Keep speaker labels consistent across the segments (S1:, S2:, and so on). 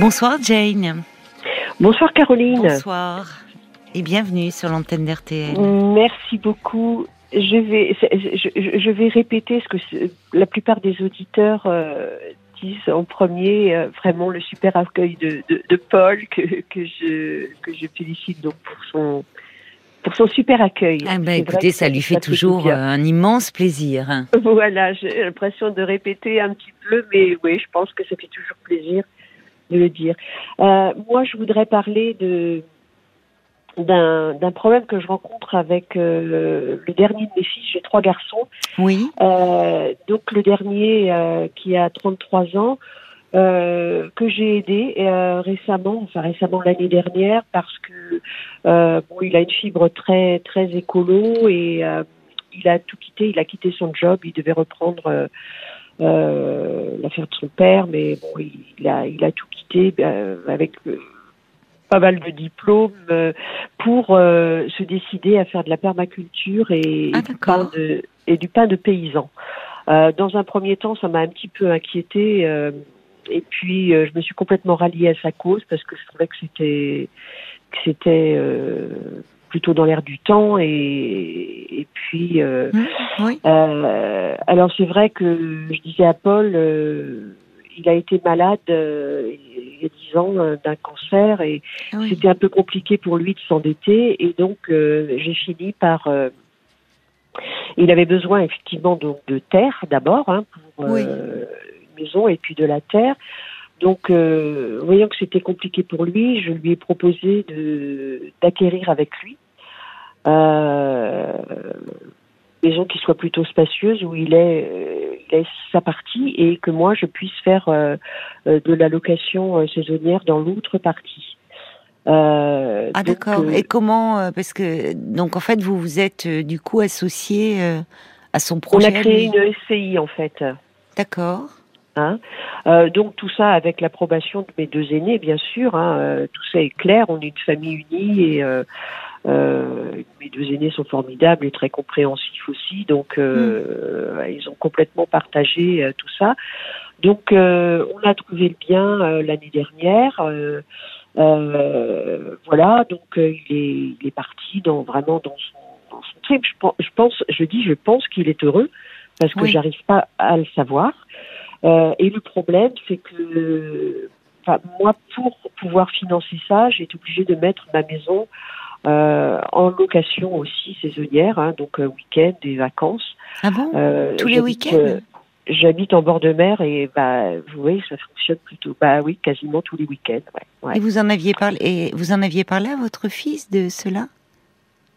S1: Bonsoir Jane.
S2: Bonsoir Caroline.
S1: Bonsoir et bienvenue sur l'antenne d'RTL.
S2: Merci beaucoup. Je vais, je, je vais répéter ce que la plupart des auditeurs euh, disent en premier, euh, vraiment le super accueil de, de, de Paul que, que, je, que je félicite donc pour son, pour son super accueil.
S1: Ah ben, écoutez, ça lui fait toujours euh, un immense plaisir. Hein.
S2: Voilà, j'ai l'impression de répéter un petit peu, mais oui, je pense que ça fait toujours plaisir de le dire. Euh, moi, je voudrais parler de d'un problème que je rencontre avec euh, le dernier de mes fils. J'ai trois garçons.
S1: Oui.
S2: Euh, donc le dernier qui a 33 ans, euh, que j'ai aidé euh, récemment, enfin récemment l'année dernière, parce que bon, il a une fibre très très écolo et il a tout quitté. Il a quitté son job. Il devait reprendre. L'affaire de son père, mais bon, il, a, il a tout quitté avec pas mal de diplômes euh, pour euh, se décider à faire de la permaculture et,
S1: ah,
S2: du, pain de, et du pain de paysan. Euh, dans un premier temps, ça m'a un petit peu inquiété. et puis, je me suis complètement ralliée à sa cause parce que je trouvais que c'était que c'était plutôt dans l'air du temps et, et puis
S1: mmh, oui.
S2: alors c'est vrai que je disais à Paul il a été malade euh, il y a dix ans euh, d'un cancer et
S1: Ah oui.
S2: c'était un peu compliqué pour lui de s'endetter et donc euh, j'ai fini par euh, il avait besoin effectivement donc de terre d'abord hein, pour
S1: Oui.
S2: euh, une maison et puis de la terre donc euh, voyant que c'était compliqué pour lui je lui ai proposé d'acquérir avec lui euh, maison qui soit plutôt spacieuse où il est euh, il ait sa partie et que moi je puisse faire euh, euh, de la location saisonnière dans l'autre partie.
S1: Ah d'accord. Et comment Parce que donc en fait vous vous êtes du coup associé à son
S2: on
S1: projet.
S2: a
S1: à
S2: créé une SCI en fait.
S1: D'accord.
S2: Hein. Euh, donc tout ça avec l'approbation de mes deux aînés, bien sûr. Hein, euh, tout ça est clair. On est une famille unie et euh, mes deux aînés sont formidables et très compréhensifs aussi. Donc euh, ils ont complètement partagé euh, tout ça. Donc euh, on a trouvé le bien euh, l'année dernière. Euh, euh, voilà. Donc euh, il est il est parti dans vraiment dans son, dans son trip. Je pense, je pense, je dis, je pense qu'il est heureux parce que
S1: Oui.
S2: j'arrive pas à le savoir. Euh, et le problème, c'est que moi, pour pouvoir financer ça, j'ai été obligée de mettre ma maison euh, en location aussi saisonnière, hein, donc euh, week-end et vacances.
S1: Ah bon?
S2: Euh,
S1: Tous les week-ends?
S2: euh, J'habite en bord de mer et bah, vous voyez, ça fonctionne plutôt. Bah oui, quasiment tous les week-ends. Ouais, ouais.
S1: Et vous en aviez parlé et vous en aviez parlé à votre fils de cela?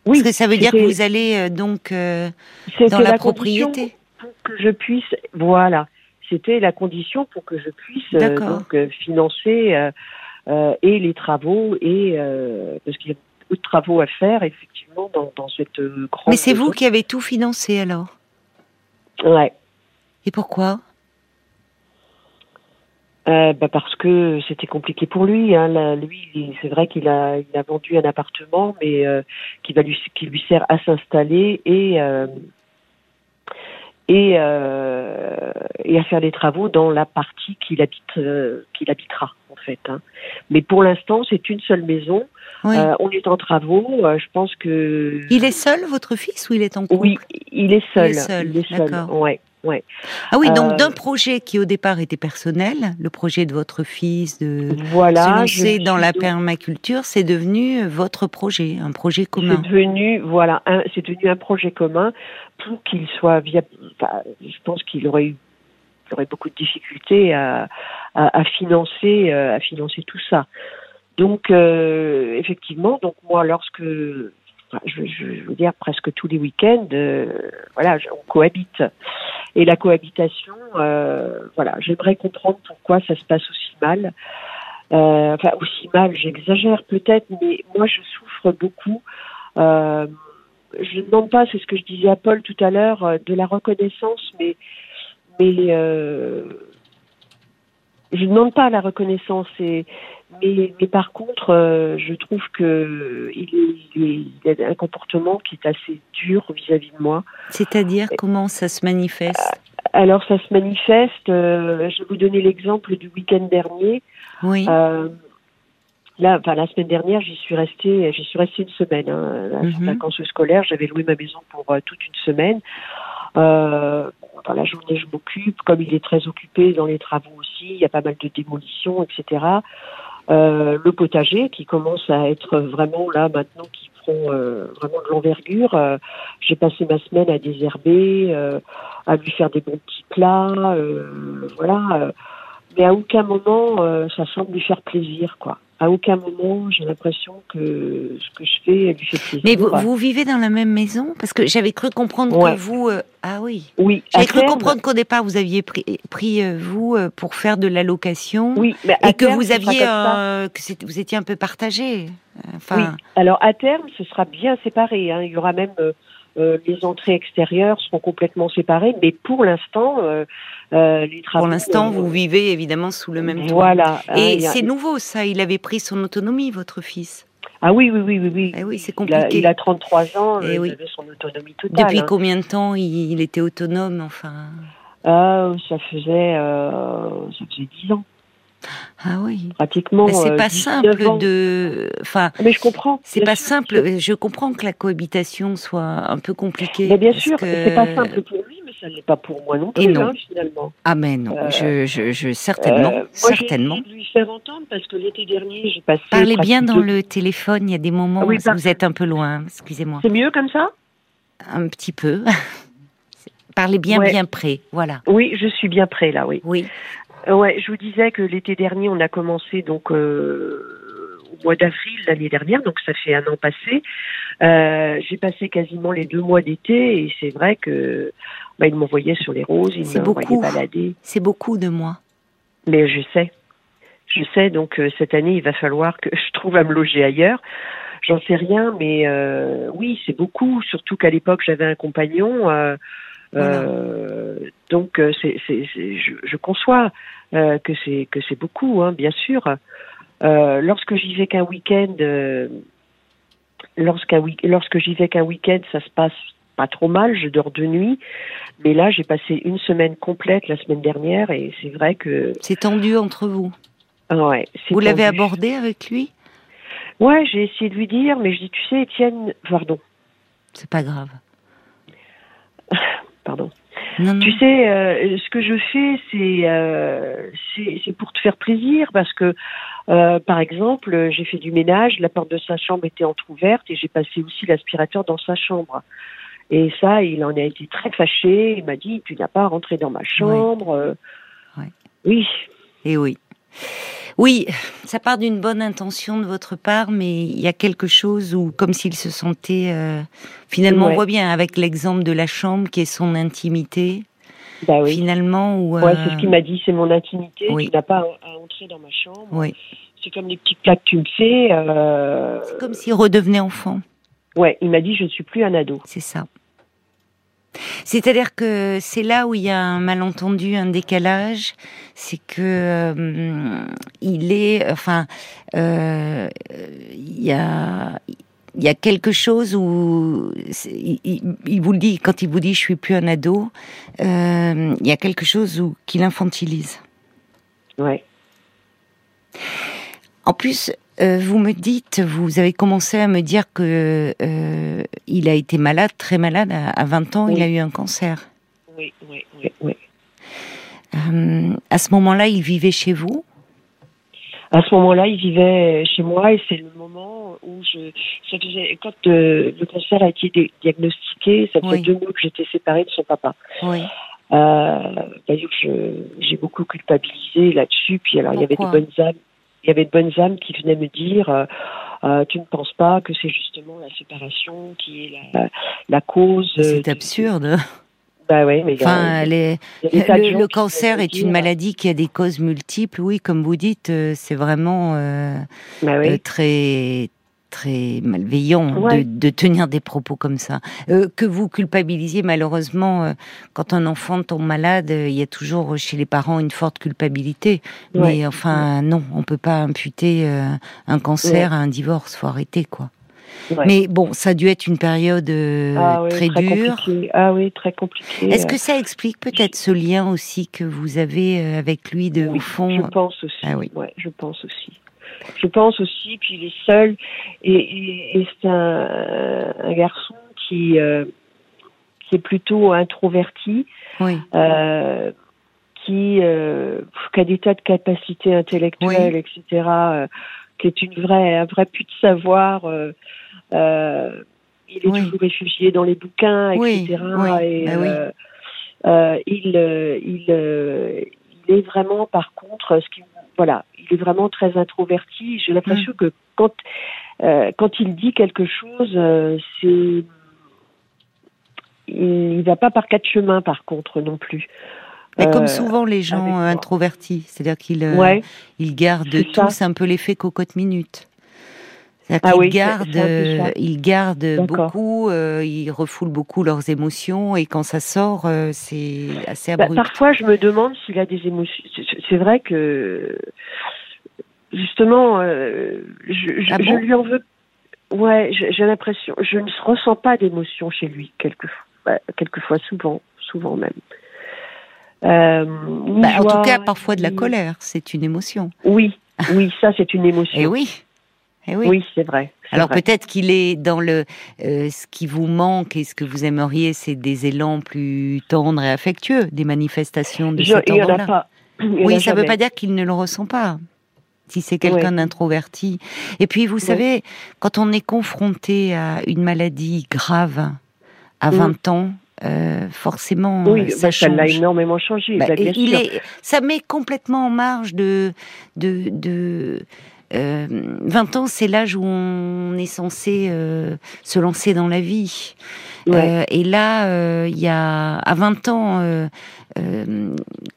S2: Oui,
S1: Parce que ça veut dire que vous allez euh, donc euh, dans la, propriété.
S2: pour que je puisse. Voilà, c'était la condition pour que je puisse euh, donc euh, financer euh, euh, et les travaux et euh, parce qu'il beaucoup de travaux à faire effectivement dans, dans cette euh, grande.
S1: Mais c'est vous qui avez tout financé alors?
S2: Ouais.
S1: Et pourquoi?
S2: Euh, bah parce que c'était compliqué pour lui. Hein. Là, lui, c'est vrai qu'il a, il a vendu un appartement, mais euh, qui va lui, qui lui sert à s'installer et euh, et euh, et à faire des travaux dans la partie qu'il habite, euh, qu'il habitera en fait. Hein. Mais pour l'instant, c'est une seule maison.
S1: Oui.
S2: Euh, on est en travaux. euh, je pense que
S1: Il est seul, votre fils, ou il est en couple?
S2: Oui, il est seul.
S1: Il est seul,
S2: Il est seul.
S1: d'accord.
S2: Ouais, ouais.
S1: Ah oui, donc
S2: Euh,
S1: d'un projet qui au départ était personnel, le projet de votre fils de
S2: Voilà.
S1: se lancer dans la permaculture, c'est devenu euh, votre projet, un projet commun.
S2: C'est devenu voilà, un- c'est devenu un projet commun pour qu'il soit viable. Enfin, je pense qu'il aurait eu il aurait beaucoup de difficultés à, à, à financer euh, à financer tout ça. Donc euh, effectivement, donc moi lorsque je, veux dire presque tous les week-ends, euh, voilà, on cohabite. Et la cohabitation, euh, voilà, j'aimerais comprendre pourquoi ça se passe aussi mal. Euh, enfin, aussi mal, j'exagère peut-être, mais moi je souffre beaucoup. Je ne demande pas, c'est ce que je disais à Paul tout à l'heure, de la reconnaissance, mais mais je ne demande pas la reconnaissance. Et, mais, mais par contre, euh, je trouve que il, est, il, est, il a un comportement qui est assez dur vis-à-vis de moi.
S1: C'est-à-dire comment ça se manifeste?
S2: Alors ça se manifeste. euh, je vais vous donner l'exemple du week-end dernier.
S1: Oui.
S2: Euh, là, enfin, la semaine dernière, j'y suis restée, j'y suis restée une semaine. Hein,
S1: Mhm.
S2: vacances scolaires, j'avais loué ma maison pour euh, toute une semaine. Euh, enfin, la journée, je m'occupe. Comme il est très occupé dans les travaux aussi, il y a pas mal de démolitions, etc. Euh, le potager qui commence à être vraiment là maintenant, qui prend euh, vraiment de l'envergure. Euh, J'ai passé ma semaine à désherber, euh, à lui faire des bons petits plats, euh, voilà. euh, mais à aucun moment ça semble lui faire plaisir, quoi. À aucun moment j'ai l'impression que ce que je fais lui fait plaisir.
S1: Mais vous, vous vivez dans la même maison? Parce que j'avais cru comprendre
S2: Ouais.
S1: que vous. euh, ah oui.
S2: Oui,
S1: J'avais cru
S2: terme-
S1: comprendre qu'au départ vous aviez pris, pris euh, vous euh, pour faire de la location
S2: Oui, mais à
S1: et que
S2: terme,
S1: vous
S2: ce sera
S1: aviez que vous étiez un peu partagé. Enfin,
S2: Oui. Alors à terme, ce sera bien séparé. hein. Il y aura même les entrées extérieures seront complètement séparées, mais pour l'instant, euh, euh, les travaux.
S1: pour l'instant,
S2: euh,
S1: vous vivez évidemment sous le même toit.
S2: Voilà. hein,
S1: Et
S2: a-
S1: c'est nouveau ça. Il avait pris son autonomie, votre fils.
S2: Ah oui, oui, oui, oui, oui.
S1: Eh oui, c'est
S2: Il a,
S1: compliqué.
S2: il a 33 ans,
S1: Eh
S2: il
S1: oui.
S2: avait son autonomie totale.
S1: Depuis
S2: hein.
S1: combien de temps il, il était autonome Enfin?
S2: Ah, ça faisait, euh, ça faisait 10 ans,
S1: Ah oui.
S2: pratiquement.
S1: C'est
S2: euh,
S1: pas
S2: 19
S1: simple
S2: ans.
S1: de. Enfin,
S2: Mais je comprends.
S1: c'est pas
S2: sûr.
S1: simple. Je comprends que la cohabitation soit un peu compliquée.
S2: Mais bien sûr,
S1: que-
S2: c'est pas simple pour lui, mais ça ne l'est pas pour moi non plus,
S1: Et non.
S2: hein, finalement.
S1: Ah mais non,
S2: Euh,
S1: je, je, je certainement,
S2: Euh, moi,
S1: certainement.
S2: de lui faire entendre parce que l'été dernier, j'ai passé.
S1: Parlez bien dans le téléphone. Il y a des moments
S2: Ah oui,
S1: où
S2: par-
S1: vous êtes un peu loin. Excusez-moi,
S2: C'est mieux comme ça?
S1: Un petit peu. Parlez bien,
S2: Ouais.
S1: bien près. Voilà.
S2: Oui, je suis bien prêt là, oui.
S1: Oui.
S2: Euh, ouais, je vous disais que l'été dernier, on a commencé donc euh, au mois d'avril l'année dernière, donc ça fait un an passé. Euh, j'ai passé quasiment les deux mois d'été et c'est vrai que bah, il m'envoyait sur les roses, il
S1: C'est
S2: m'envoyait
S1: beaucoup.
S2: balader.
S1: C'est beaucoup de moi.
S2: Mais je sais, je sais. Donc euh, cette année, il va falloir que je trouve à me loger ailleurs. J'en sais rien, mais euh, oui, c'est beaucoup. Surtout qu'à l'époque, j'avais un compagnon. Euh, euh, donc euh, c'est, c'est, c'est- je, je conçois euh, que c'est que c'est beaucoup, hein, bien sûr. Euh, lorsque j'y vais qu'un week-end, lorsqu'un lorsque j'y vais qu'un week-end, ça se passe pas trop mal. Je dors de nuit, mais là, j'ai passé une semaine complète la semaine dernière et c'est vrai que
S1: C'est tendu entre vous.
S2: ouais. c'est
S1: Vous l'avez abordé avec lui?
S2: Ouais, j'ai essayé de lui dire, mais je dis, tu sais, Étienne, pardon,
S1: C'est pas grave.
S2: pardon.
S1: Non, non.
S2: Tu sais, euh, ce que je fais, c'est euh, c'est pour te faire plaisir, parce que, euh, par exemple, j'ai fait du ménage, la porte de sa chambre était entrouverte et j'ai passé aussi l'aspirateur dans sa chambre. Et ça, il en a été très fâché. Il m'a dit, tu n'as pas à rentrer dans ma chambre. Oui,
S1: Et oui. Oui, ça part d'une bonne intention de votre part, mais il y a quelque chose où, comme s'il se sentait, euh, finalement, on
S2: Ouais.
S1: voit bien avec l'exemple de la chambre qui est son intimité,
S2: bah oui.
S1: finalement, où,
S2: Ouais,
S1: euh,
S2: c'est ce qu'il m'a dit, c'est mon intimité.
S1: oui.
S2: Tu n'as pas à, à entrer dans ma chambre.
S1: oui.
S2: C'est comme les petites plaques que tu me fais. Euh...
S1: c'est comme s'il redevenait enfant,
S2: Ouais, il m'a dit, je ne suis plus un ado.
S1: c'est ça. C'est-à-dire que c'est là où il y a un malentendu, un décalage, c'est que euh, il est, enfin, euh, il y a, il y a quelque chose où c'est- il, il- il vous le dit quand il vous dit je suis plus un ado, euh, il y a quelque chose où qu'il infantilise.
S2: Ouais.
S1: En plus, euh, vous me dites, vous avez commencé à me dire que euh, il a été malade, très malade à, à 20 ans, il
S2: Oui.
S1: a eu un cancer.
S2: Oui, oui, oui, oui.
S1: Euh, à ce moment-là, il vivait chez vous?
S2: À ce moment-là, il vivait chez moi et c'est le moment où je. Ça faisait, quand euh, le cancer a été diagnostiqué, ça fait
S1: Oui.
S2: deux mois que j'étais séparée de son papa.
S1: Oui.
S2: Euh, D'ailleurs, j'ai beaucoup culpabilisé là-dessus. Puis alors, il y avait de
S1: Pourquoi?
S2: bonnes âmes. Il y avait de bonnes âmes qui venaient me dire euh, euh, Tu ne penses pas que c'est justement la séparation qui est la, la cause. euh,
S1: C'est absurde.
S2: Bah ouais, mais a-
S1: Enfin, les- le, cancer est une maladie qui a des causes multiples. Oui, comme vous dites, c'est vraiment euh,
S2: Bah oui.
S1: très très malveillant
S2: Ouais.
S1: de, de tenir des propos comme ça. Euh, que vous culpabilisiez, malheureusement, euh, quand un enfant tombe malade, euh, il y a toujours chez les parents une forte culpabilité. Mais enfin, non, on peut pas imputer un cancer à un divorce. Faut arrêter, quoi. Mais bon, ça a dû être une période ah très, dure.
S2: Ah oui, très compliqué.
S1: Est-ce que ça explique peut-être ce lien aussi que vous avez avec lui de fond?
S2: Je pense aussi. Ah oui. Ouais, je pense aussi. Je pense aussi, puis il est seul et, c'est un, un, garçon qui qui est plutôt introverti,
S1: oui.
S2: euh, qui, euh, qui, a des tas de capacités intellectuelles, etc., euh, qui est une vraie, un vrai puits de savoir. Euh, euh, il est toujours réfugié dans les bouquins, etc. Et, il, il, il est vraiment, par contre, ce qui, voilà, il est vraiment très introverti. J'ai l'impression mm. que quand quand il dit quelque chose, c'est il, ne va pas par quatre chemins, par contre, non plus.
S1: Mais comme euh, souvent les gens introvertis, c'est-à-dire qu'ils euh, ils gardent tous un peu l'effet cocotte minute. Ah ils, gardent, ils gardent beaucoup, euh, ils refoulent beaucoup leurs émotions et quand ça sort, c'est assez bah, abrupt.
S2: parfois, je me demande s'il a des émotions. C'est vrai que justement, je, ah je lui en veux. Ouais, j'ai l'impression, je ne ressens pas d'émotion chez lui quelquefois. Bah, quelquefois, souvent, souvent même.
S1: Euh, bah, en tout cas, parfois de la colère, c'est une émotion.
S2: Oui, oui, ça c'est une émotion.
S1: Et eh oui. Eh oui,
S2: oui c'est vrai.
S1: Alors peut-être qu'il est dans le euh, ce qui vous manque et ce que vous aimeriez, c'est des élans plus tendres et affectueux, des manifestations de cet ordre-là. Oui, ça ne veut pas dire qu'il ne le ressent pas. Si c'est quelqu'un d'introverti. Et puis, vous savez, quand on est confronté à une maladie grave, à 20 mm. ans, euh, forcément,
S2: oui,
S1: ça,
S2: bah, l'a énormément changé. Bah, il
S1: Est, ça met complètement en marge de, de, de 20 euh, ans, c'est l'âge où on est censé euh, se lancer dans la vie. et là, il y a à 20 ans,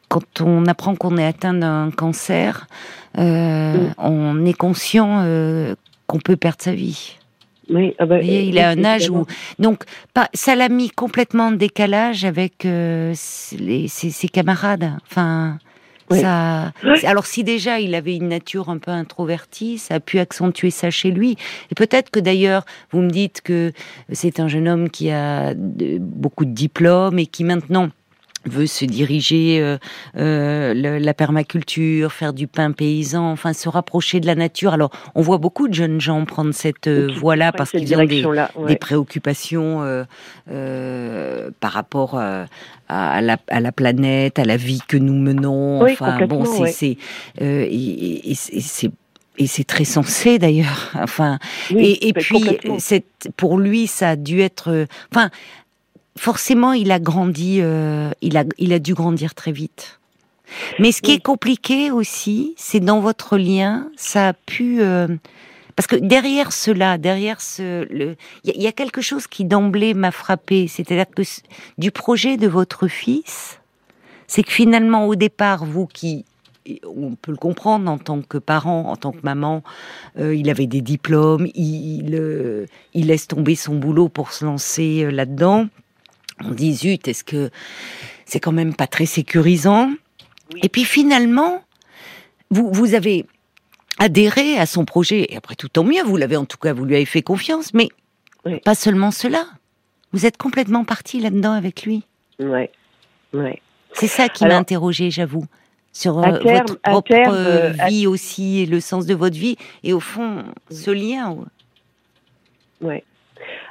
S1: quand on apprend qu'on est atteint d'un cancer, mm. on est conscient qu'on peut perdre sa vie.
S2: Oui, ah bah,
S1: il a un âge où donc pas, ça l'a mis complètement en décalage avec euh, ses, camarades. Enfin, ça. Alors si déjà il avait une nature un peu introvertie, ça a pu accentuer ça chez lui. Et peut-être que d'ailleurs, vous me dites que c'est un jeune homme qui a beaucoup de diplômes et qui maintenant veut se diriger euh, euh, la permaculture, faire du pain paysan, enfin se rapprocher de la nature. Alors, on voit beaucoup de jeunes gens prendre cette euh, voie-là parce qu'ils ont des, préoccupations par rapport à la, à, la, planète, à la vie que nous menons. enfin, bon, c'est et, c'est et c'est très sensé d'ailleurs. Enfin, et, et puis, pour lui, ça a dû être. Enfin, forcément, il a grandi, euh, il, a, il a dû grandir très vite. Mais ce qui est compliqué aussi, c'est dans votre lien, ça a pu... Euh, parce que derrière cela, derrière ce... Il y, a quelque chose qui d'emblée m'a frappé, c'est-à-dire que du projet de votre fils, c'est que finalement, au départ, vous qui on peut le comprendre en tant que parent, en tant que maman, euh, il avait des diplômes, il, il, laisse tomber son boulot pour se lancer là-dedans on dit zut, est-ce que c'est quand même pas très sécurisant? Et puis finalement, vous, vous avez adhéré à son projet, et après tout tant mieux, vous l'avez en tout cas, vous lui avez fait confiance, mais pas seulement cela. Vous êtes complètement parti là-dedans avec lui.
S2: Ouais, ouais.
S1: C'est ça qui m'a interrogé, j'avoue, sur euh, votre propre euh, vie aussi, et le sens de votre vie, et au fond, ce lien.
S2: Ouais.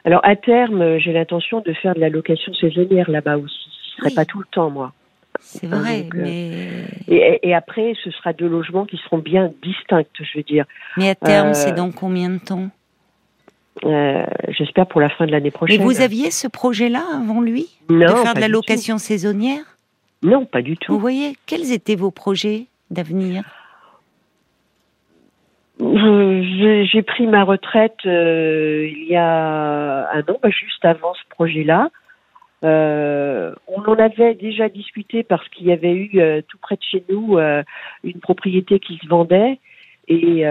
S2: Alors à terme, euh, j'ai l'intention de faire de la location saisonnière là-bas aussi. Ce serait pas tout le temps, moi.
S1: C'est vrai, euh, mais...
S2: Et, après, ce sera deux logements qui seront bien distincts, je veux dire.
S1: Mais à terme, c'est euh, dans combien de temps?
S2: J'espère pour la fin de l'année prochaine.
S1: Mais vous aviez ce projet-là avant lui?
S2: Non,
S1: De faire de la location saisonnière?
S2: Non, pas du tout.
S1: Vous voyez, quels étaient vos projets d'avenir?
S2: J'ai pris ma retraite euh, il y a un an, bah, juste avant ce projet-là. Euh, on en avait déjà discuté parce qu'il y avait eu euh, tout près de chez nous une propriété qui se vendait et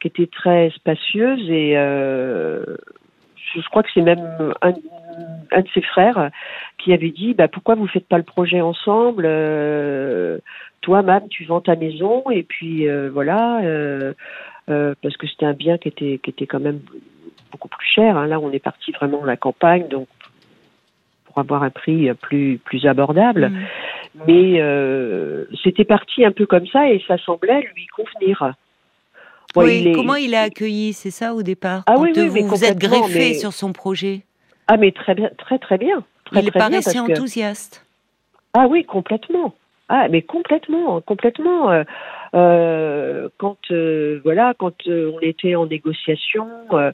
S2: qui était très spacieuse et je crois que c'est même un, un, de ses frères qui avait dit bah, pourquoi vous faites pas le projet ensemble toi même tu vends ta maison et puis voilà euh, parce que c'était un bien qui était qui était quand même beaucoup plus cher. Hein. Là, on est parti vraiment à la campagne, donc pour avoir un prix plus plus abordable.
S1: Mm.
S2: Mais euh, c'était parti un peu comme ça et ça semblait lui convenir. Bon,
S1: oui,
S2: il est-
S1: comment il a accueilli, c'est ça au départ?
S2: Ah
S1: Quand
S2: oui, oui,
S1: euh,
S2: mais
S1: vous vous êtes greffé
S2: mais-
S1: sur son projet?
S2: Ah mais très bien, très très bien. Très,
S1: il
S2: très bien,
S1: paraissait
S2: que-
S1: enthousiaste.
S2: Ah oui, complètement. Ah mais complètement, complètement. Euh, quand euh, voilà, quand euh, on était en négociation, euh,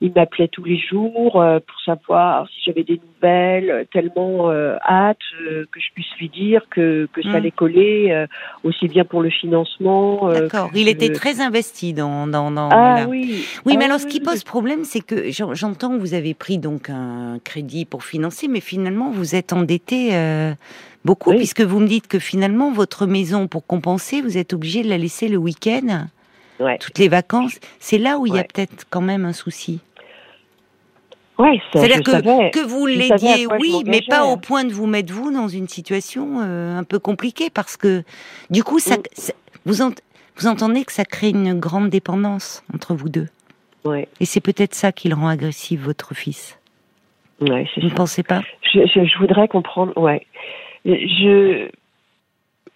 S2: il m'appelait tous les jours euh, pour savoir si j'avais des nouvelles, tellement euh, hâte euh, que je puisse lui dire que, que ça
S1: Mm.
S2: allait coller, euh, aussi bien pour le financement. euh,
S1: D'accord. Il était très investi dans. dans, dans
S2: Ah oui.
S1: Oui,
S2: Ah
S1: mais alors ce qui pose problème, c'est que j'en- j'entends que vous avez pris donc un crédit pour financer, mais finalement vous êtes endetté euh, beaucoup,
S2: Oui.
S1: puisque vous me dites que finalement votre maison, pour compenser, vous êtes obligé de la laisser le week-end,
S2: Ouais.
S1: toutes les vacances. C'est là où il y a peut-être quand même un souci.
S2: Ouais,
S1: C'est-à-dire que,
S2: savais.
S1: que vous l'aidiez, oui, mais pas au point de vous mettre vous dans une situation euh, un peu compliquée, parce que du coup, ça,
S2: Mm.
S1: ça- vous, ent- vous entendez que ça crée une grande dépendance entre vous deux.
S2: Ouais,
S1: Et c'est peut-être ça qui le rend agressif, votre fils.
S2: ouais,
S1: Vous
S2: ça.
S1: ne pensez pas?
S2: Je, je, je voudrais comprendre. Ouais. Je,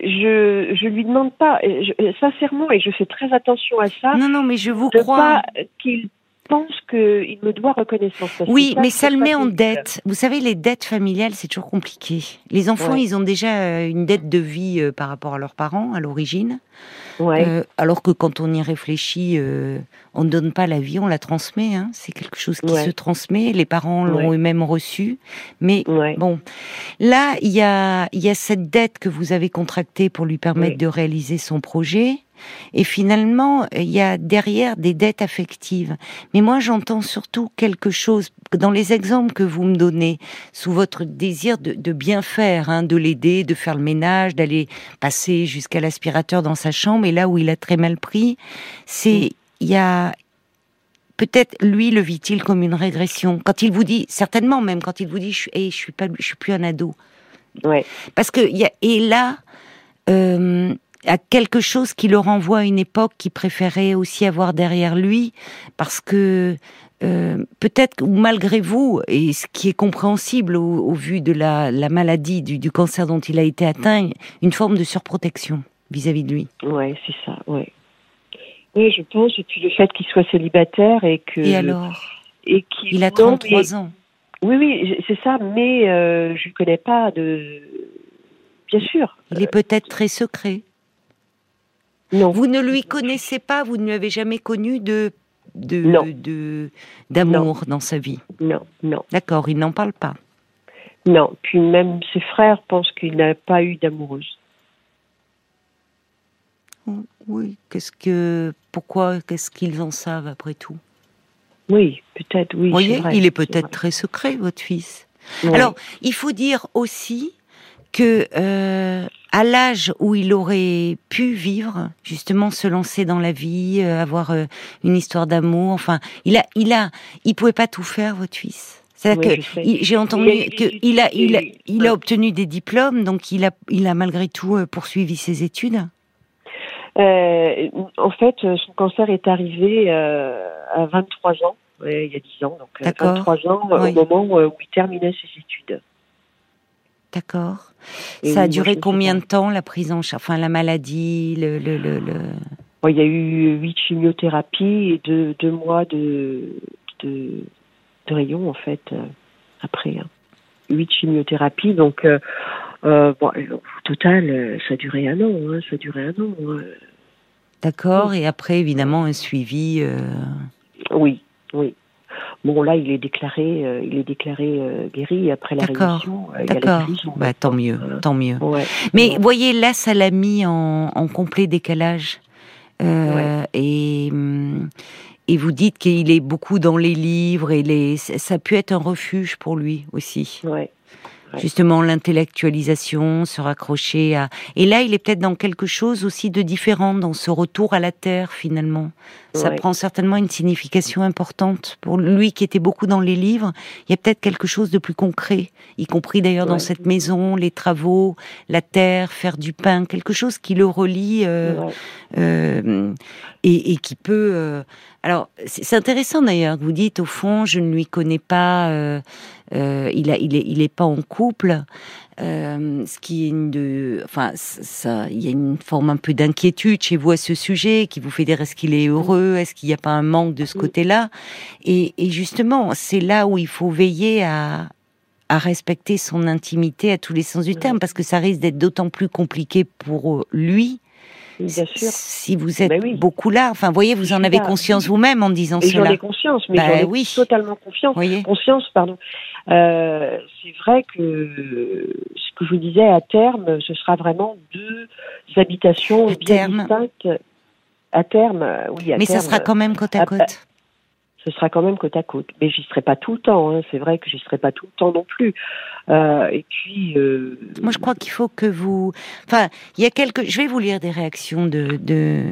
S2: je, je lui demande pas, je- sincèrement, et je fais très attention à ça,
S1: Non, non, mais je vous crois.
S2: pas qu'il pense qu'il me doit reconnaissance.
S1: Oui, mais ça le met en dette. Vous savez, les dettes familiales, c'est toujours compliqué. Les enfants,
S2: Ouais.
S1: ils ont déjà euh, une dette de vie euh, par rapport à leurs parents à l'origine.
S2: Ouais.
S1: Euh, alors que quand on y réfléchit, euh, on ne donne pas la vie, on la transmet. hein. C'est quelque chose qui
S2: Ouais.
S1: se transmet. Les parents l'ont eux-mêmes reçu. Mais bon, là, il y a, y a cette dette que vous avez contractée pour lui permettre de réaliser son projet. Et finalement, il y a derrière des dettes affectives. Mais moi, j'entends surtout quelque chose, dans les exemples que vous me donnez, sous votre désir de, de bien faire, hein, de l'aider, de faire le ménage, d'aller passer jusqu'à l'aspirateur dans sa chambre, et là où il a très mal pris, c'est, il y a, peut-être lui le vit-il comme une régression? Quand il vous dit, certainement même, quand il vous dit, je suis, hey, je suis pas, je suis plus un ado.
S2: Ouais.
S1: Parce que, y a, et là, euh, à quelque chose qui le renvoie à une époque qu'il préférait aussi avoir derrière lui, parce que euh, peut-être ou malgré vous, et ce qui est compréhensible au, au vu de la, la maladie, du, du cancer dont il a été atteint, une forme de surprotection vis-à-vis de lui.
S2: Ouais, c'est ça. Ouais. Oui, je pense. Et puis le fait qu'il soit célibataire et que.
S1: Et alors?
S2: Et qu'il.
S1: Il a
S2: non,
S1: 33
S2: mais-
S1: ans.
S2: Oui, oui, c'est ça. Mais euh, je ne connais pas de. Bien sûr.
S1: Il est peut-être très secret.
S2: Non.
S1: Vous ne lui connaissez pas, vous ne lui avez jamais connu de d'amour dans sa vie.
S2: Non, non.
S1: D'accord, il n'en parle pas.
S2: Non, puis même ses frères pensent qu'il n'a pas eu d'amoureuse.
S1: Oui, qu'est-ce que pourquoi qu'est-ce qu'ils en savent après tout
S2: Oui, peut-être, oui.
S1: Vous voyez,
S2: vrai,
S1: il est peut-être très secret votre fils. Alors, il faut dire aussi que euh, à l'âge où il aurait pu vivre, justement se lancer dans la vie, euh, avoir euh, une histoire d'amour, enfin, il a, il a, il pouvait pas tout faire, votre fils. C'est-à-dire
S2: Oui,
S1: que j'ai entendu
S2: Il a
S1: il a, il a, obtenu des diplômes, donc il a, il a malgré tout poursuivi ses études.
S2: Euh, en fait, son cancer est arrivé euh, à 23 ans, ouais, il y a 10 ans, donc euh,
S1: D'accord.
S2: 23 ans
S1: Oui.
S2: au moment où il terminait ses études.
S1: D'accord.
S2: Et
S1: Ça a duré combien de temps la prise en charge, enfin la maladie, le, le, le, le-
S2: Bon, il y a eu huit chimiothérapies et deux, deux mois de, de, de rayon, en fait, euh, après. hein. Huit chimiothérapies, donc, euh, euh, bon, au total, ça a duré un an, hein, ça a duré un an. hein.
S1: D'accord. Et après, évidemment, un suivi. euh,
S2: Oui, oui. Bon, là, il est déclaré, euh, il est déclaré euh, guéri après la
S1: D'accord,
S2: rémission. euh,
S1: D'accord. Bah, tant mieux, tant mieux.
S2: Ouais.
S1: Mais
S2: Ouais.
S1: vous voyez, là, ça l'a mis en, en complet décalage. Euh, et, hum, et vous dites qu'il est beaucoup dans les livres et les, ça a pu être un refuge pour lui aussi.
S2: Ouais.
S1: Justement l'intellectualisation, se raccrocher à. Et là, il est peut-être dans quelque chose aussi de différent, dans ce retour à la terre finalement. Ça prend certainement une signification importante pour lui qui était beaucoup dans les livres. Il y a peut-être quelque chose de plus concret, y compris d'ailleurs dans cette maison, les travaux, la terre, faire du pain, quelque chose qui le relie euh, euh, et, et, qui peut. Euh, alors, c'est intéressant d'ailleurs. Vous dites au fond, je ne lui connais pas. Euh, il, a, il, est, il est pas en couple. Euh, ce qui est une de, enfin, ça, il y a une forme un peu d'inquiétude chez vous à ce sujet, qui vous fait dire est-ce qu'il est heureux, est-ce qu'il n'y a pas un manque de ce côté-là, et, et, justement, c'est là où il faut veiller à, à respecter son intimité à tous les sens du terme, parce que ça risque d'être d'autant plus compliqué pour lui
S2: Bien sûr.
S1: Si vous êtes ben beaucoup là, enfin, voyez, vous en avez conscience vous-même en disant cela.
S2: J'en ai conscience, mais ben j'en ai totalement confiance. Conscience, pardon. Euh, c'est vrai que ce que je vous disais à terme, ce sera vraiment deux habitations bien distinctes. À terme, oui. À
S1: mais ça sera quand même côte à côte
S2: ce sera quand même côte à côte. Mais j'y serai pas tout le temps. Hein. C'est vrai que j'y serai pas tout le temps non plus. Euh, et puis. Euh...
S1: Moi, je crois qu'il faut que vous. Enfin, il y a quelques. Je vais vous lire des réactions de. de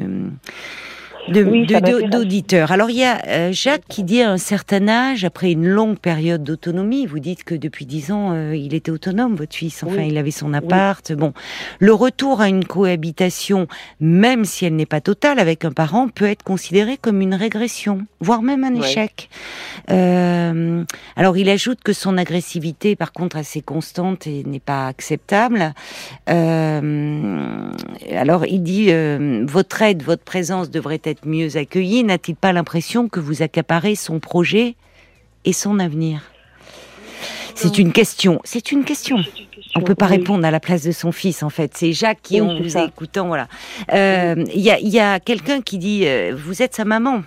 S1: d'auditeurs. Alors il y a euh, Jacques qui dit à un certain âge, après une longue période d'autonomie, vous dites que depuis dix ans euh, il était autonome, votre fils. Enfin, il avait son appart. Bon, le retour à une cohabitation, même si elle n'est pas totale avec un parent, peut être considéré comme une régression, voire même un échec. Euh, alors il ajoute que son agressivité, par contre, assez constante et n'est pas acceptable. alors il dit votre aide, votre présence devrait être mieux accueilli N'a-t-il pas l'impression que vous accaparez son projet et son avenir? C'est une question. C'est une question. On peut pas répondre à la place de son fils, en fait. C'est Jacques qui, en vous écoutant, voilà. Euh, il y a, quelqu'un qui dit euh, Vous êtes sa maman.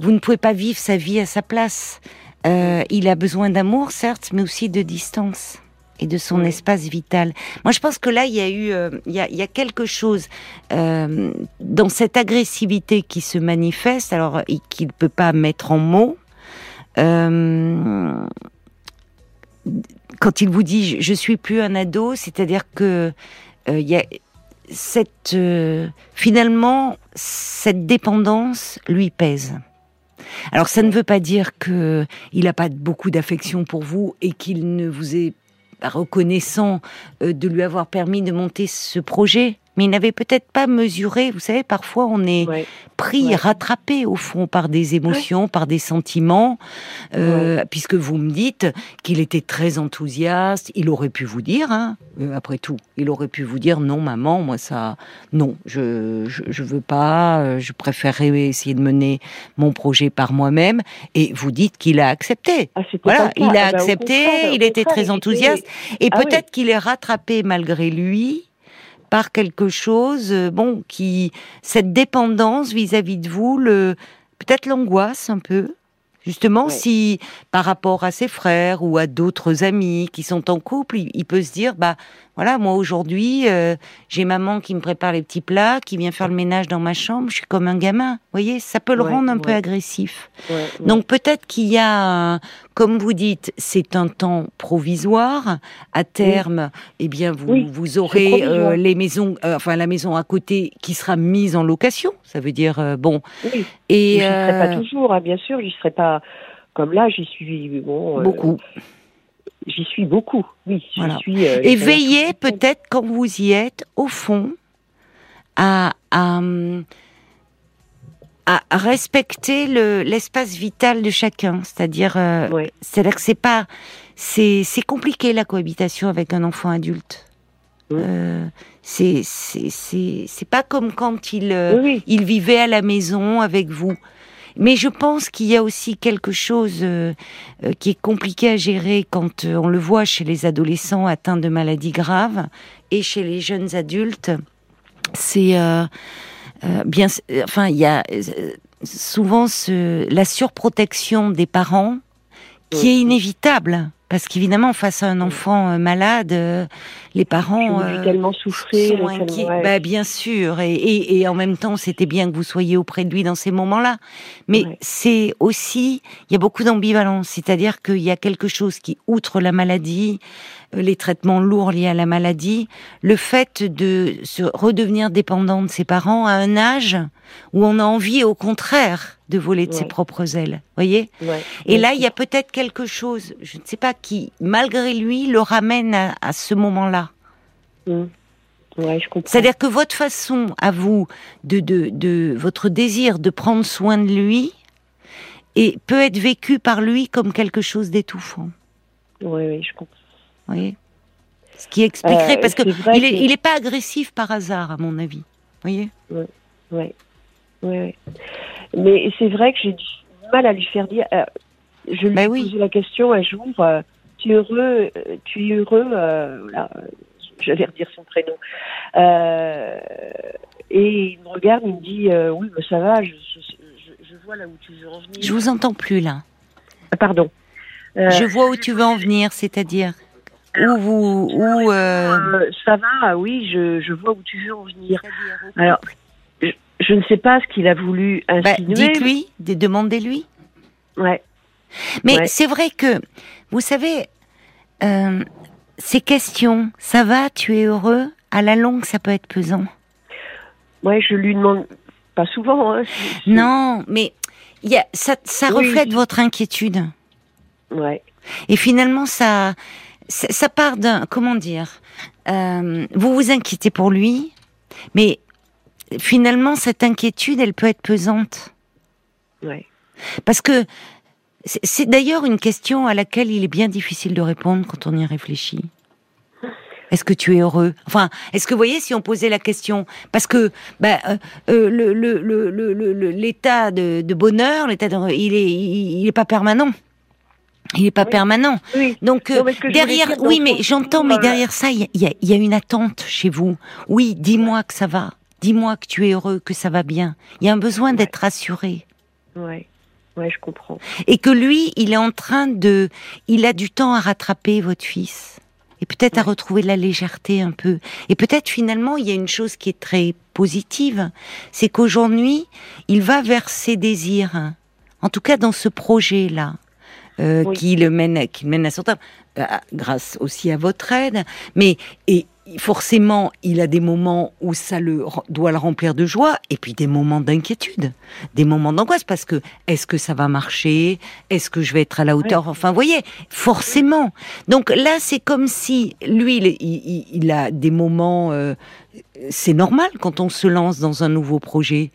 S1: Vous ne pouvez pas vivre sa vie à sa place. Euh, il a besoin d'amour, certes, mais aussi de distance et de son espace vital. Moi, je pense que là, il y a eu, euh, il, y a, il, y a, quelque chose euh, dans cette agressivité qui se manifeste, alors qu'il ne peut pas mettre en mots. Euh, quand il vous dit je, suis plus un ado, c'est-à-dire que il y a cette finalement cette dépendance lui pèse. Alors ça ne veut pas dire que il n'a pas beaucoup d'affection pour vous et qu'il ne vous est reconnaissant euh, de lui avoir permis de monter ce projet mais il n'avait peut-être pas mesuré. Vous savez, parfois on est pris, rattrapé au fond par des émotions, par des sentiments, euh, puisque vous me dites qu'il était très enthousiaste. Il aurait pu vous dire, hein, euh, après tout, il aurait pu vous dire non, maman, moi ça, non, je je, veux pas, euh, je préférerais essayer de mener mon projet par moi-même. Et vous dites qu'il a accepté.
S2: Ah,
S1: voilà, il a ah, bah, accepté, il était très enthousiaste, et ah peut-être qu'il est rattrapé malgré lui par quelque chose, euh, bon, qui cette dépendance vis-à-vis de vous, le peut-être l'angoisse un peu. Justement, si par rapport à ses frères ou à d'autres amis qui sont en couple, il, peut se dire, bah voilà, moi aujourd'hui, euh, j'ai maman qui me prépare les petits plats, qui vient faire le ménage dans ma chambre, je suis comme un gamin. Vous voyez, ça peut le rendre un peu agressif. Donc peut-être qu'il y a, comme vous dites, c'est un temps provisoire. À terme, eh bien, vous, vous aurez euh, les maisons, euh, enfin la maison à côté qui sera mise en location. Ça veut dire bon.
S2: Et je serai pas toujours, hein, bien sûr, j'y serai pas comme là, j'y suis bon.
S1: Beaucoup.
S2: J'y suis beaucoup, oui.
S1: Suis, euh, Et veillez peut-être quand vous y êtes, au fond, à, à, respecter l'espace vital de chacun. C'est-à-dire, euh, c'est-à-dire que c'est pas, c'est compliqué la cohabitation avec un enfant adulte. Euh, c'est c'est pas comme quand il euh, il vivait à la maison avec vous. Mais je pense qu'il y a aussi quelque chose euh, qui est compliqué à gérer quand on le voit chez les adolescents atteints de maladies graves et chez les jeunes adultes. C'est bien, enfin, il y a souvent ce, la surprotection des parents qui est inévitable. Parce qu'évidemment, face à un enfant malade, les parents
S2: euh, tellement souffrir,
S1: sont inquiets. Bah, bien sûr, et, et, et en même temps, c'était bien que vous soyez auprès de lui dans ces moments-là. Mais c'est aussi, il y a beaucoup d'ambivalence, c'est-à-dire qu'il y a quelque chose qui, outre la maladie, euh, les traitements lourds liés à la maladie, le fait de se redevenir dépendant de ses parents à un âge où on a envie, au contraire, de voler de ses propres ailes. Voyez? Et là, il y a peut-être quelque chose, je ne sais pas, qui, malgré lui, le ramène à, ce moment-là.
S2: Mmh.
S1: C'est-à-dire que votre façon à vous, de, de, de, votre désir de prendre soin de lui, et peut être vécu par lui comme quelque chose d'étouffant.
S2: Oui, oui, je comprends.
S1: Oui. Ce qui expliquerait, euh, parce qu'il n'est il est pas agressif par hasard, à mon avis. Vous voyez
S2: Oui, oui. oui, Mais c'est vrai que j'ai du mal à lui faire dire. Euh, je lui bah ai posé la question un jour euh, Tu es heureux Tu es heureux là, J'allais redire son prénom. et il me regarde, il me dit Oui, mais ça va, je, je, vois là où tu veux en venir.
S1: Je vous entends plus là.
S2: Pardon.
S1: je vois où tu veux en venir, c'est-à-dire où vous, où, euh,
S2: euh... ça va, oui, je, je, vois où tu veux en venir. Alors, je, ne sais pas ce qu'il a voulu bah, insinuer.
S1: Bah, Dites-lui, demandez-lui.
S2: Ouais.
S1: Mais c'est vrai que, vous savez, euh, ces questions, ça va, tu es heureux, à la longue, ça peut être pesant.
S2: Ouais, je lui demande pas souvent. Hein,
S1: non, mais y a, ça, ça reflète votre inquiétude.
S2: Ouais.
S1: Et finalement, ça, ça part d'un, comment dire, euh, vous vous inquiétez pour lui, mais finalement cette inquiétude, elle peut être pesante.
S2: Ouais.
S1: Parce que c'est d'ailleurs une question à laquelle il est bien difficile de répondre quand on y réfléchit. Est-ce que tu es heureux? Enfin, est-ce que vous voyez si on posait la question Parce que bah, euh, euh le, le, le, l'état de, de bonheur, l'état de, il est, il est pas permanent. Il n'est pas permanent. Donc euh, derrière, oui, mais j'entends, mais derrière ça, il y, y a, une attente chez vous. Oui, dis-moi que ça va. Dis-moi que tu es heureux, que ça va bien. Il y a un besoin d'être rassuré.
S2: Ouais. Ouais, je comprends.
S1: Et que lui, il est en train de, il a du temps à rattraper votre fils. Et peut-être à retrouver de la légèreté un peu. Et peut-être finalement, il y a une chose qui est très positive, c'est qu'aujourd'hui, il va vers ses désirs. En tout cas, dans ce projet-là euh, qui le mène, qui mène à son terme, euh, grâce aussi à votre aide. Mais et forcément, il a des moments où ça le doit le remplir de joie, et puis des moments d'inquiétude, des moments d'angoisse, parce que est-ce que ça va marcher? Est-ce que je vais être à la hauteur? Enfin, vous voyez, forcément. Donc là, c'est comme si lui, il, il, a des moments. Euh, c'est normal quand on se lance dans un nouveau projet.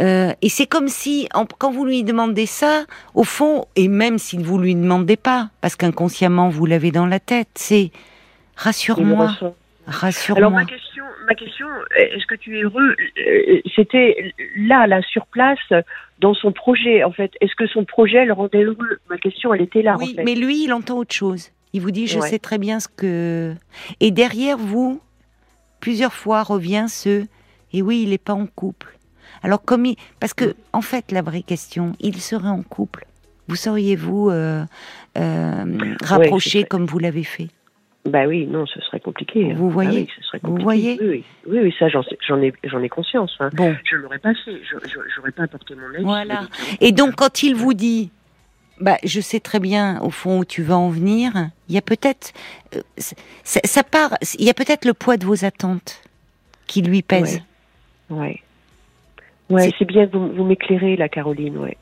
S1: Euh, et c'est comme si, quand vous lui demandez ça, au fond, et même si vous lui demandez pas, parce qu'inconsciemment vous l'avez dans la tête, c'est rassure-moi. Rassure-moi.
S2: Alors ma question, ma question, est-ce que tu es heureux euh, C'était là, là, sur place, dans son projet, en fait. Est-ce que son projet le rendait heureux? Ma question, elle était là.
S1: Oui, mais lui, il entend autre chose. Il vous dit, je sais très bien ce que. Et derrière vous, plusieurs fois revient ce et oui, il n'est pas en couple. Alors comme il, parce que en fait la vraie question, il serait en couple. Vous seriez-vous euh, euh, rapproché comme vous l'avez fait?
S2: Bah oui, non, ce serait compliqué.
S1: Hein. Vous voyez
S2: ah ce serait
S1: Vous voyez
S2: oui, oui, oui, ça j'en ai, j'en ai conscience. Hein. Bon, je l'aurais pas fait. Je, n'aurais pas apporté mon aide.
S1: Voilà. Et donc quand il vous dit bah, je sais très bien au fond où tu vas en venir. Il y a peut-être, euh, ça, part, il y a peut-être le poids de vos attentes qui lui pèse.
S2: Ouais. Ouais, c'est bien vous, vous m'éclairez la Caroline, ouais.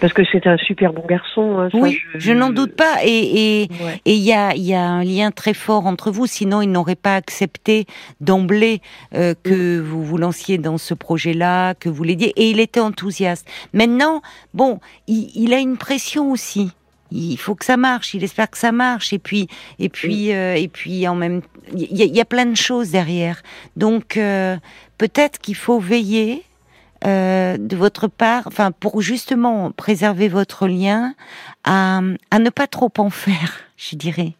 S2: Parce que c'est un super bon garçon. Hein,
S1: oui, je, n'en doute pas. Et il y, a, y a un lien très fort entre vous. Sinon, il n'aurait pas accepté d'emblée euh, que mm. vous vous lanciez dans ce projet-là, que vous l'aidiez. Et il était enthousiaste. Maintenant, bon, il, a une pression aussi. Il faut que ça marche. Il espère que ça marche. Et puis, et puis, mm. euh, et puis, en même, il y, a plein de choses derrière. Donc, euh, peut-être qu'il faut veiller euh, de votre part, enfin pour justement préserver votre lien, à, à ne pas trop en faire, je dirais.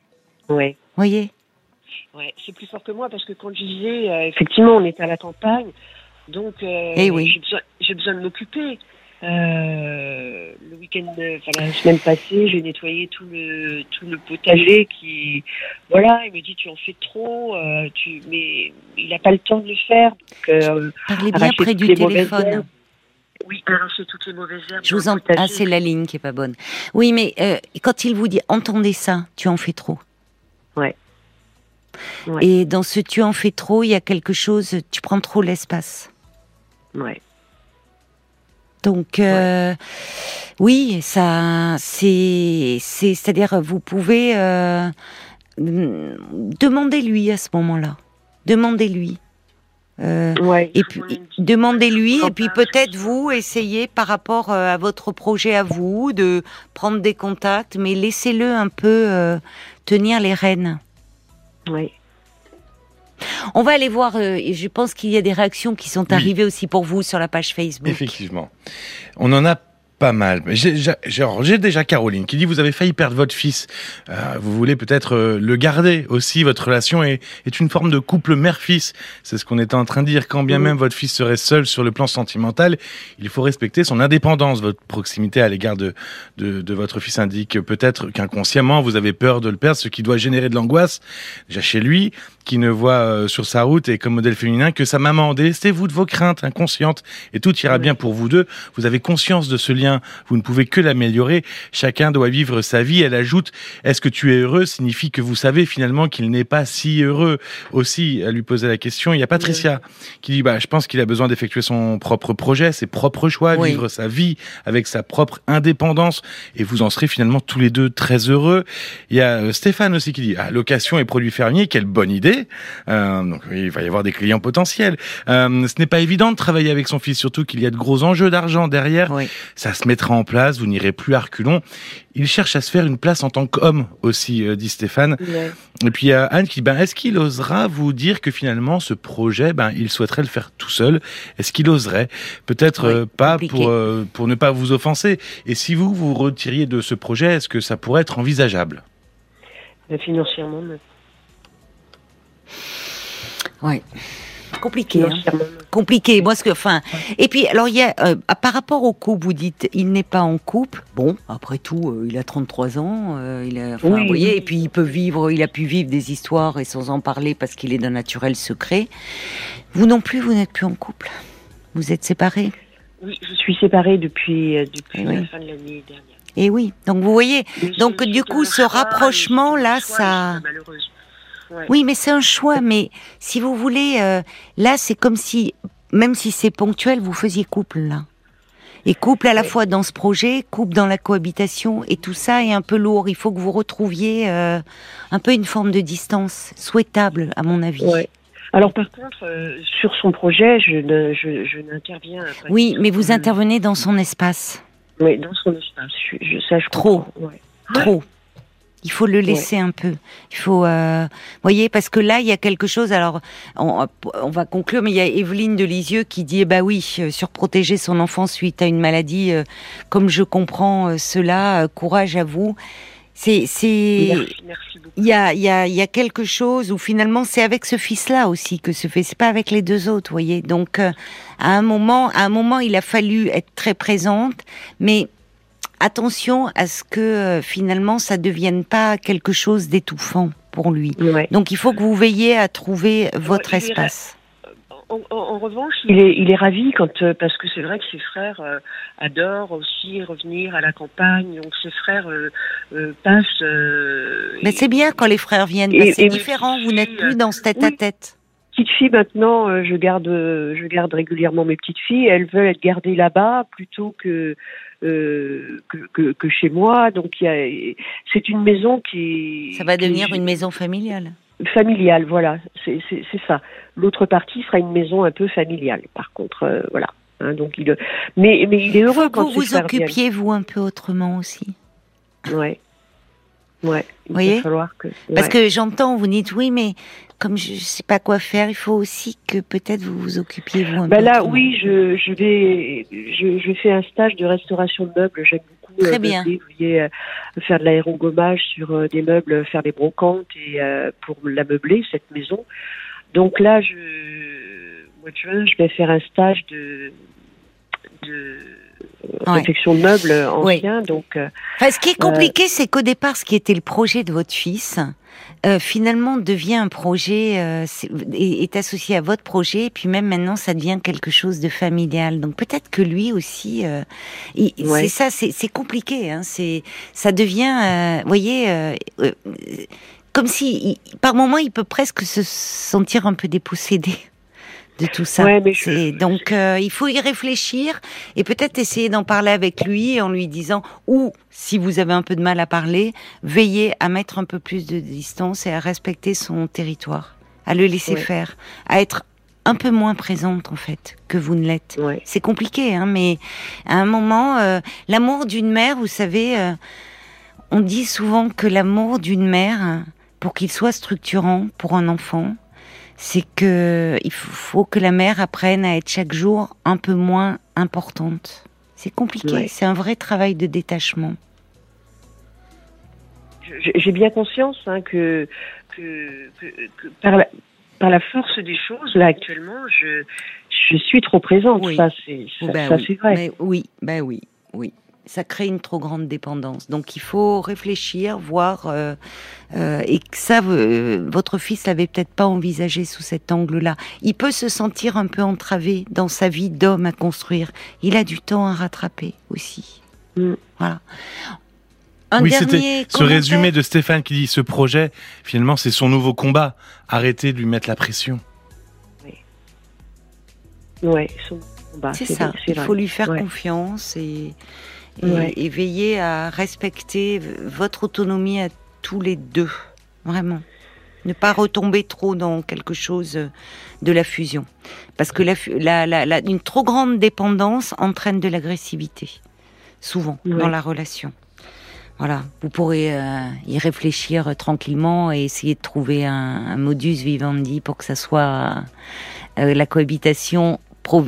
S2: Oui.
S1: Voyez?
S2: Ouais, c'est plus fort que moi parce que quand je disais, euh, effectivement, on est à la campagne, donc euh,
S1: eh oui.
S2: j'ai besoin, besoin, de m'occuper. Euh, le week-end, enfin la semaine passée, j'ai nettoyé tout le tout le potager qui, voilà, il me dit tu en fais trop, euh, tu, mais il n'a pas le temps de le faire. Donc,
S1: euh, Parlez bien près du téléphone.
S2: Oui, arracher toutes les mauvaises herbes.
S1: Je vous en... Ah, c'est la ligne qui est pas bonne. Oui, mais euh, quand il vous dit entendez ça, tu en fais trop.
S2: Ouais.
S1: Et dans ce tu en fais trop, il y a quelque chose, tu prends trop l'espace.
S2: Ouais.
S1: Donc euh, oui, ça, c'est, c'est, c'est-à-dire vous pouvez euh, demander lui à ce moment-là, demandez-lui.
S2: Euh,
S1: et puis demandez-lui et puis peut-être vous essayez par rapport à votre projet à vous de prendre des contacts, mais laissez-le un peu tenir les rênes.
S2: Oui.
S1: On va aller voir, euh, et je pense qu'il y a des réactions qui sont arrivées aussi pour vous sur la page Facebook.
S3: Effectivement. On en a pas mal. J'ai déjà Caroline qui dit vous avez failli perdre votre fils. Euh, vous voulez peut-être euh, le garder aussi. Votre relation est, est une forme de couple mère-fils. C'est ce qu'on était en train de dire. Quand bien même votre fils serait seul sur le plan sentimental, il faut respecter son indépendance. Votre proximité à l'égard de, de, de, votre fils indique peut-être qu'inconsciemment vous avez peur de le perdre, ce qui doit générer de l'angoisse déjà chez lui, qui ne voit euh, sur sa route et comme modèle féminin que sa maman. Délestez-vous de vos craintes inconscientes et tout ira bien pour vous deux. Vous avez conscience de ce lien vous ne pouvez que l'améliorer. Chacun doit vivre sa vie. Elle ajoute, est-ce que tu es heureux signifie que vous savez finalement qu'il n'est pas si heureux. Aussi, à lui poser la question, il y a Patricia qui dit, bah, je pense qu'il a besoin d'effectuer son propre projet, ses propres choix, vivre sa vie avec sa propre indépendance et vous en serez finalement tous les deux très heureux. Il y a euh, Stéphane aussi qui dit, ah, location et produits fermiers, quelle bonne idée. Euh, donc, il va y avoir des clients potentiels. Euh, ce n'est pas évident de travailler avec son fils, surtout qu'il y a de gros enjeux d'argent derrière. Ça se mettra en place, vous n'irez plus à reculons. Il cherche à se faire une place en tant qu'homme aussi, euh, dit Stéphane. Et puis il y a Anne qui dit, ben, est-ce qu'il osera vous dire que finalement ce projet, ben, il souhaiterait le faire tout seul? Est-ce qu'il oserait? Peut-être euh, pas pour, euh, pour ne pas vous offenser. Et si vous vous retiriez de ce projet, est-ce que ça pourrait être envisageable?
S2: Financièrement,
S1: oui compliqué. Hein. Compliqué. Moi, ce que, enfin, et puis, alors, il y a, euh, par rapport au couple, vous dites, il n'est pas en couple. Bon, après tout, euh, il a 33 ans, euh, il a, vous voyez, et puis il peut vivre, il a pu vivre des histoires et sans en parler parce qu'il est d'un naturel secret. Vous non plus, vous n'êtes plus en couple? Vous êtes séparés?
S2: Oui, je suis séparée depuis, depuis la fin de l'année dernière.
S1: Et oui, donc vous voyez, donc du coup, ce rapprochement là, ça. Oui, mais c'est un choix. Mais si vous voulez, euh, là, c'est comme si, même si c'est ponctuel, vous faisiez couple là. Et couple à la fois dans ce projet, couple dans la cohabitation, et tout ça est un peu lourd. Il faut que vous retrouviez euh, un peu une forme de distance souhaitable, à mon avis.
S2: Ouais. Alors par contre, euh, sur son projet, je, je, je n'interviens pas.
S1: Oui, mais vous intervenez dans son espace.
S2: Oui, dans son espace. Je, ça, je
S1: Trop. Trop. Il faut le laisser un peu. Il faut, euh, voyez, parce que là, il y a quelque chose. Alors, on, va conclure, mais il y a Evelyne de Lisieux qui dit, eh bah oui, euh, surprotéger son enfant suite à une maladie, euh, comme je comprends euh, cela, courage à vous. C'est, c'est, il y a, il y a, il y a quelque chose où finalement c'est avec ce fils-là aussi que se fait. C'est pas avec les deux autres, voyez. Donc, à un moment, à un moment, il a fallu être très présente, mais attention à ce que euh, finalement ça devienne pas quelque chose d'étouffant pour lui. Donc il faut que vous veilliez à trouver votre espace.
S2: En, revanche, il est, il est ravi quand euh, parce que c'est vrai que ses frères euh, adorent aussi revenir à la campagne. Donc ses frères passent.
S1: Mais c'est bien quand les frères viennent. C'est différent. Vous n'êtes plus dans ce tête à tête
S2: petites filles maintenant, je garde, je garde régulièrement mes petites filles. Elles veulent être gardées là-bas plutôt que euh, que, que, chez moi. Donc c'est une maison qui.
S1: Ça va devenir une maison familiale.
S2: Familiale, voilà, c'est ça. L'autre partie sera une maison un peu familiale. Par contre, euh, voilà. Hein, donc il, mais mais il est heureux
S1: Faut
S2: quand
S1: vous vous occupiez vous un peu autrement aussi?
S2: Ouais. Ouais.
S1: Il voyez? va falloir que. Parce que j'entends, vous dites oui, mais comme je ne sais pas quoi faire, il faut aussi que peut-être vous vous occupiez vous un
S2: bah Là, oui, je, je vais, je, je, fais un stage de restauration de meubles. J'aime beaucoup.
S1: Euh, Très bien.
S2: Vous voyez, euh, faire de l'aérogommage sur euh, des meubles, faire des brocantes et pour la meubler cette maison. Donc là, je, mois de juin, je vais faire un stage de, de réflexion de meubles anciens. Donc,
S1: ce qui est compliqué, c'est qu'au départ, ce qui était le projet de votre fils, euh, finalement devient un projet, euh, est, associé à votre projet, et puis même maintenant ça devient quelque chose de familial. Donc peut-être que lui aussi, euh, c'est ça, c'est compliqué. Hein, c'est, ça devient, vous voyez, comme si par moment il peut presque se sentir un peu dépossédé de tout ça. Donc euh, il faut y réfléchir et peut-être essayer d'en parler avec lui en lui disant ou si vous avez un peu de mal à parler, veillez à mettre un peu plus de distance et à respecter son territoire, à le laisser faire, à être un peu moins présente en fait que vous ne l'êtes. C'est compliqué, hein, mais à un moment, euh, l'amour d'une mère, vous savez, euh, on dit souvent que l'amour d'une mère, pour qu'il soit structurant pour un enfant, c'est que il faut que la mère apprenne à être chaque jour un peu moins importante. C'est compliqué, c'est un vrai travail de détachement.
S2: J'ai bien conscience hein, que, par, la, force des choses, là actuellement, je, suis trop présente. Ça, c'est
S1: ben vrai. oui, ben oui, oui ça crée une trop grande dépendance. Donc il faut réfléchir, voir, euh, euh, et que ça, euh, votre fils l'avait peut-être pas envisagé sous cet angle-là. Il peut se sentir un peu entravé dans sa vie d'homme à construire. Il a du temps à rattraper aussi. Mm. Voilà.
S3: Un oui, c'était ce résumé de Stéphane qui dit ce projet, finalement, c'est son nouveau combat. Arrêtez de lui mettre la pression.
S2: Oui. Ouais, son
S1: combat. C'est ça. Il faut lui faire confiance et et, veiller à respecter votre autonomie à tous les deux, vraiment. Ne pas retomber trop dans quelque chose de la fusion, parce que la, une trop grande dépendance entraîne de l'agressivité, souvent dans la relation. Voilà, vous pourrez euh, y réfléchir tranquillement et essayer de trouver un, modus vivendi pour que ça soit euh, la cohabitation,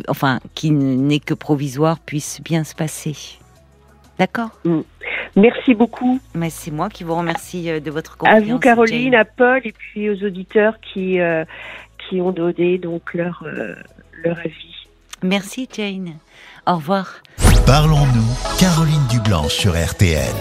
S1: enfin qui n'est que provisoire, puisse bien se passer. D'accord mm.
S2: Merci beaucoup.
S1: Mais c'est moi qui vous remercie euh, de votre confiance.
S2: À vous, Caroline, à Paul et puis aux auditeurs qui, euh, qui ont donné donc leur, euh, leur avis.
S1: Merci, Jane. Au revoir.
S4: Parlons-nous, Caroline Dublanche sur RTL.